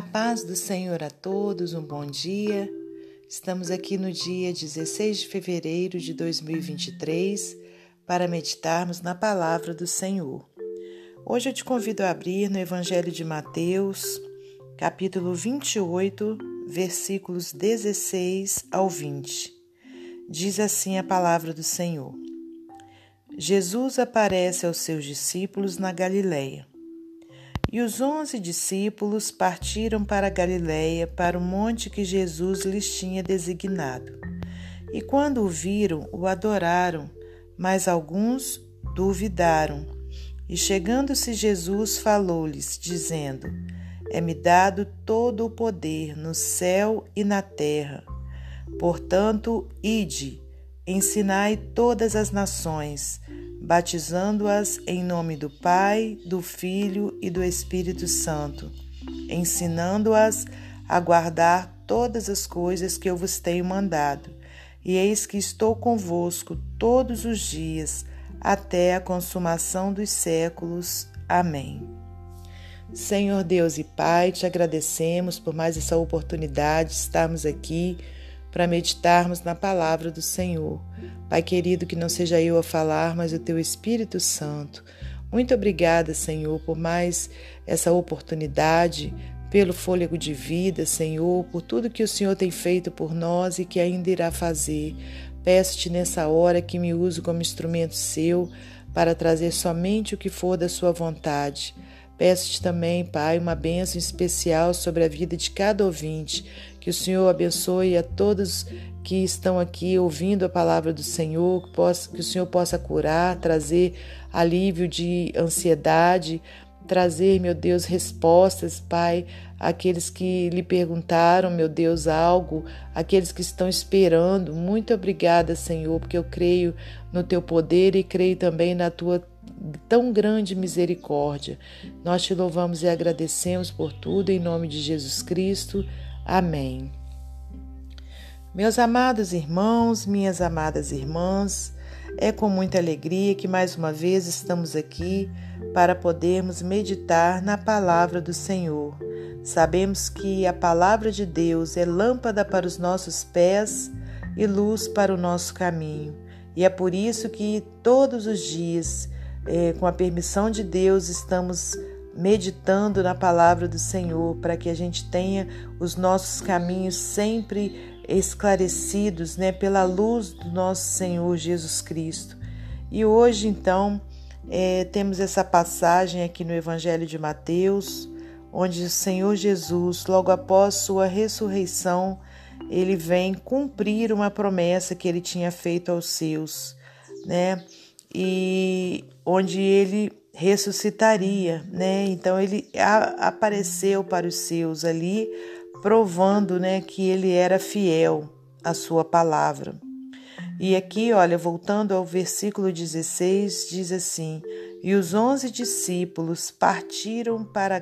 A paz do Senhor a todos, um bom dia. Estamos aqui no dia 16 de fevereiro de 2023 para meditarmos na palavra do Senhor. Hoje eu te convido a abrir no Evangelho de Mateus, capítulo 28, versículos 16 ao 20. Diz assim a palavra do Senhor: Jesus aparece aos seus discípulos na Galileia e os onze discípulos partiram para Galiléia, para o monte que Jesus lhes tinha designado. E quando o viram, o adoraram, mas alguns duvidaram. E chegando-se Jesus, falou-lhes, dizendo: É-me dado todo o poder no céu e na terra. Portanto, ide, ensinai todas as nações, batizando-as em nome do Pai, do Filho e do Espírito Santo, ensinando-as a guardar todas as coisas que eu vos tenho mandado. E eis que estou convosco todos os dias, até a consumação dos séculos. Amém. Senhor Deus e Pai, te agradecemos por mais essa oportunidade de estarmos aqui para meditarmos na palavra do Senhor. Pai querido, que não seja eu a falar, mas o teu Espírito Santo. Muito obrigada, Senhor, por mais essa oportunidade, pelo fôlego de vida, Senhor, por tudo que o Senhor tem feito por nós e que ainda irá fazer. Peço-te nessa hora que me use como instrumento seu para trazer somente o que for da sua vontade. Peço-te também, Pai, uma bênção especial sobre a vida de cada ouvinte. Que o Senhor abençoe a todos que estão aqui ouvindo a palavra do Senhor, que, possa, que o Senhor possa curar, trazer alívio de ansiedade, trazer, meu Deus, respostas, Pai, àqueles que lhe perguntaram, meu Deus, algo, aqueles que estão esperando. Muito obrigada, Senhor, porque eu creio no teu poder e creio também na tua tão grande misericórdia. Nós te louvamos e agradecemos por tudo, em nome de Jesus Cristo. Amém. Meus amados irmãos, minhas amadas irmãs, é com muita alegria que mais uma vez estamos aqui para podermos meditar na palavra do Senhor. Sabemos que a palavra de Deus é lâmpada para os nossos pés e luz para o nosso caminho. E é por isso que todos os dias é, com a permissão de Deus, estamos meditando na palavra do Senhor para que a gente tenha os nossos caminhos sempre esclarecidos né, pela luz do nosso Senhor Jesus Cristo. E hoje, então, é, temos essa passagem aqui no Evangelho de Mateus, onde o Senhor Jesus, logo após sua ressurreição, ele vem cumprir uma promessa que ele tinha feito aos seus, né? e onde ele ressuscitaria, né? Então ele apareceu para os seus ali, provando, né, que ele era fiel à sua palavra. E aqui, olha, voltando ao versículo 16, diz assim: E os onze discípulos partiram para a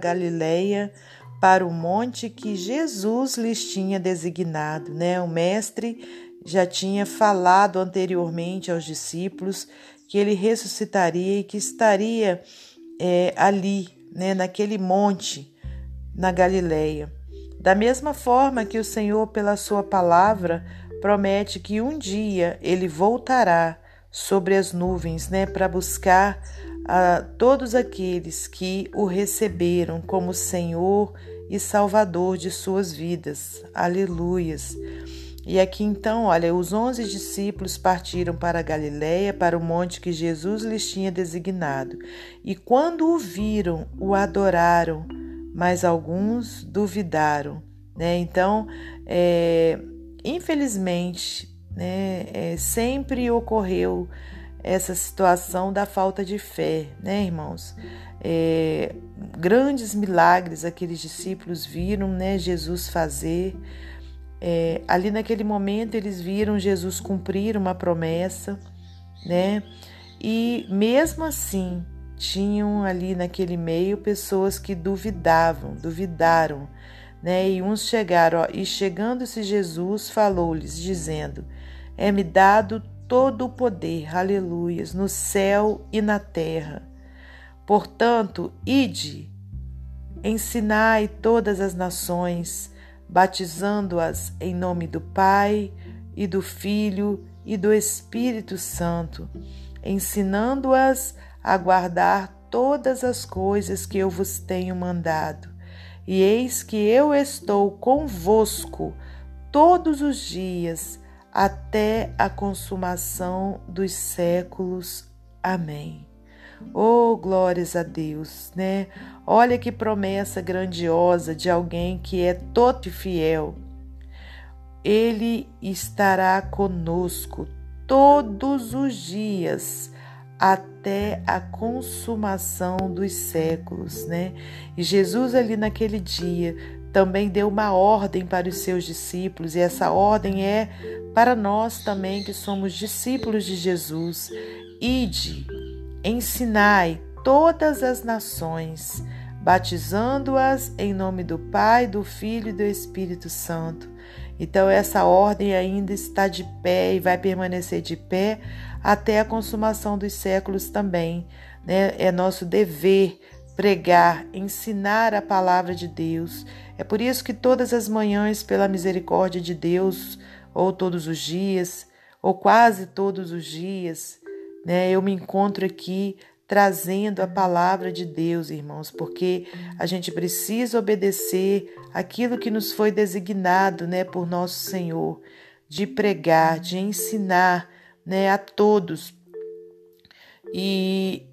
para o monte que Jesus lhes tinha designado, né? O mestre já tinha falado anteriormente aos discípulos que ele ressuscitaria e que estaria é, ali, né, naquele monte, na Galileia. Da mesma forma que o Senhor, pela Sua palavra, promete que um dia ele voltará sobre as nuvens, né, para buscar a todos aqueles que o receberam como Senhor e Salvador de suas vidas. Aleluias. E aqui então, olha, os onze discípulos partiram para Galiléia, para o monte que Jesus lhes tinha designado. E quando o viram, o adoraram, mas alguns duvidaram. Né? Então, é, infelizmente, né, é, sempre ocorreu essa situação da falta de fé, né, irmãos? É, grandes milagres aqueles discípulos viram, né, Jesus fazer, é, ali naquele momento eles viram Jesus cumprir uma promessa, né? E mesmo assim tinham ali naquele meio pessoas que duvidavam, duvidaram, né? E uns chegaram, ó, e chegando-se Jesus falou-lhes, dizendo: É-me dado todo o poder, aleluias, no céu e na terra. Portanto, ide, Ensinai todas as nações, batizando-as em nome do Pai e do Filho e do Espírito Santo, ensinando-as a guardar todas as coisas que eu vos tenho mandado. E eis que eu estou convosco todos os dias até a consumação dos séculos. Amém. Oh, glórias a Deus, né? Olha que promessa grandiosa de alguém que é todo fiel. Ele estará conosco todos os dias até a consumação dos séculos, né? E Jesus ali naquele dia também deu uma ordem para os seus discípulos, e essa ordem é para nós também que somos discípulos de Jesus. Ide, ensinai todas as nações, batizando-as em nome do Pai, do Filho e do Espírito Santo. Então, essa ordem ainda está de pé e vai permanecer de pé até a consumação dos séculos também. Né? É nosso dever pregar, ensinar a palavra de Deus. É por isso que todas as manhãs, pela misericórdia de Deus, ou todos os dias, ou quase todos os dias, né, eu me encontro aqui trazendo a palavra de Deus, irmãos, porque a gente precisa obedecer aquilo que nos foi designado, né, por nosso Senhor, de pregar, de ensinar, né, a todos. E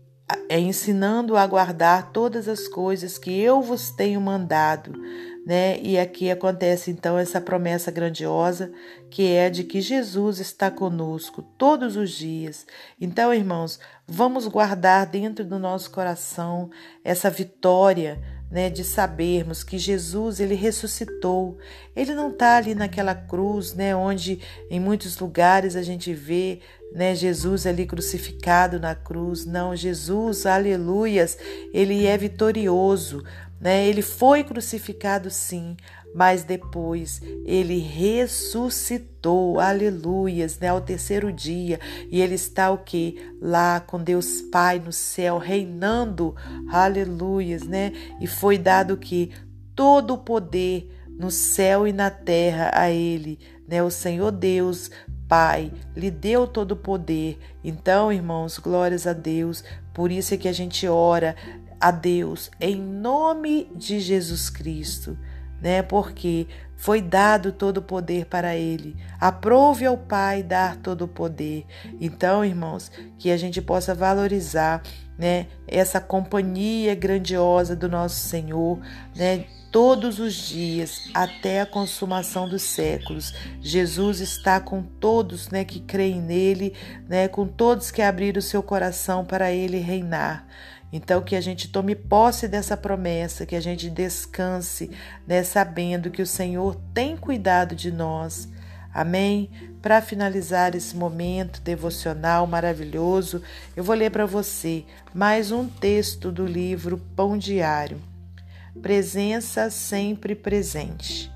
é ensinando a guardar todas as coisas que eu vos tenho mandado, né? E aqui acontece então essa promessa grandiosa que é de que Jesus está conosco todos os dias. Então, irmãos, vamos guardar dentro do nosso coração essa vitória, né, de sabermos que Jesus ele ressuscitou. Ele não está ali naquela cruz, né, onde em muitos lugares a gente vê, né, Jesus ali crucificado na cruz. Não, Jesus, aleluias, ele é vitorioso. Né? Ele foi crucificado, sim, mas depois ele ressuscitou, aleluias, né? Ao terceiro dia, e ele está o que? Lá com Deus Pai no céu, reinando, aleluias, né? E foi dado que? Todo o poder no céu e na terra a ele, né? O Senhor Deus, Pai, lhe deu todo o poder. Então, irmãos, glórias a Deus. Por isso é que a gente ora, a Deus em nome de Jesus Cristo, né? Porque foi dado todo o poder para ele. Aprove ao Pai dar todo o poder. Então, irmãos, que a gente possa valorizar, né, essa companhia grandiosa do nosso Senhor, né? Todos os dias até a consumação dos séculos. Jesus está com todos, né, que creem nele, né, com todos que abriram o seu coração para ele reinar. Então, que a gente tome posse dessa promessa, que a gente descanse, né, sabendo que o Senhor tem cuidado de nós. Amém? Para finalizar esse momento devocional maravilhoso, eu vou ler para você mais um texto do livro Pão Diário. Presença sempre presente.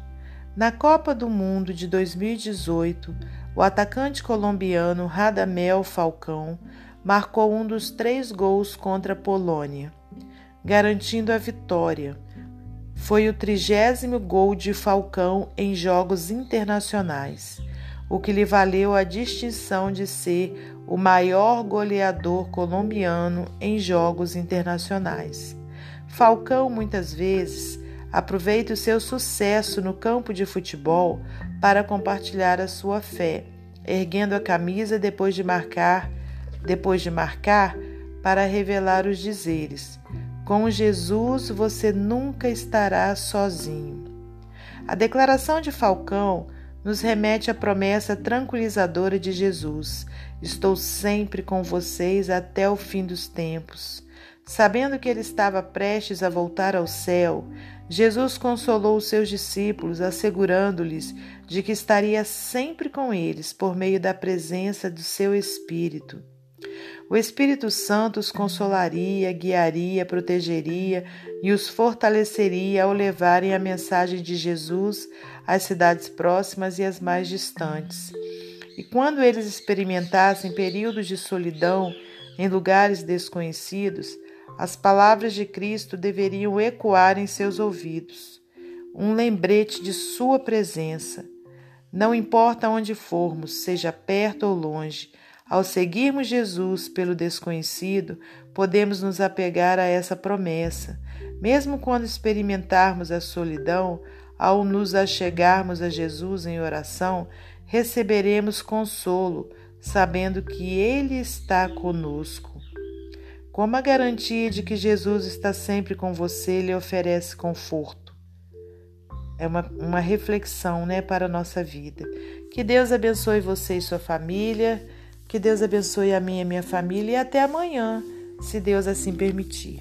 Na Copa do Mundo de 2018, o atacante colombiano Radamel Falcão marcou um dos três gols contra a Polônia, garantindo a vitória. Foi o trigésimo gol de Falcão em jogos internacionais, o que lhe valeu a distinção de ser o maior goleador colombiano em jogos internacionais. Falcão muitas vezes aproveita o seu sucesso no campo de futebol para compartilhar a sua fé, erguendo a camisa depois de marcar depois de marcar, para revelar os dizeres: Com Jesus você nunca estará sozinho. A declaração de Falcão nos remete à promessa tranquilizadora de Jesus: Estou sempre com vocês até o fim dos tempos. Sabendo que ele estava prestes a voltar ao céu, Jesus consolou os seus discípulos, assegurando-lhes de que estaria sempre com eles por meio da presença do seu Espírito. O Espírito Santo os consolaria, guiaria, protegeria e os fortaleceria ao levarem a mensagem de Jesus às cidades próximas e às mais distantes. E quando eles experimentassem períodos de solidão em lugares desconhecidos, As palavras de Cristo deveriam ecoar em seus ouvidos, um lembrete de Sua presença. Não importa onde formos, seja perto ou longe, ao seguirmos Jesus pelo desconhecido, podemos nos apegar a essa promessa. Mesmo quando experimentarmos a solidão, ao nos achegarmos a Jesus em oração, receberemos consolo, sabendo que Ele está conosco. Como a garantia de que Jesus está sempre com você lhe oferece conforto. É uma, uma reflexão né, para a nossa vida. Que Deus abençoe você e sua família. Que Deus abençoe a minha e a minha família. E até amanhã, se Deus assim permitir.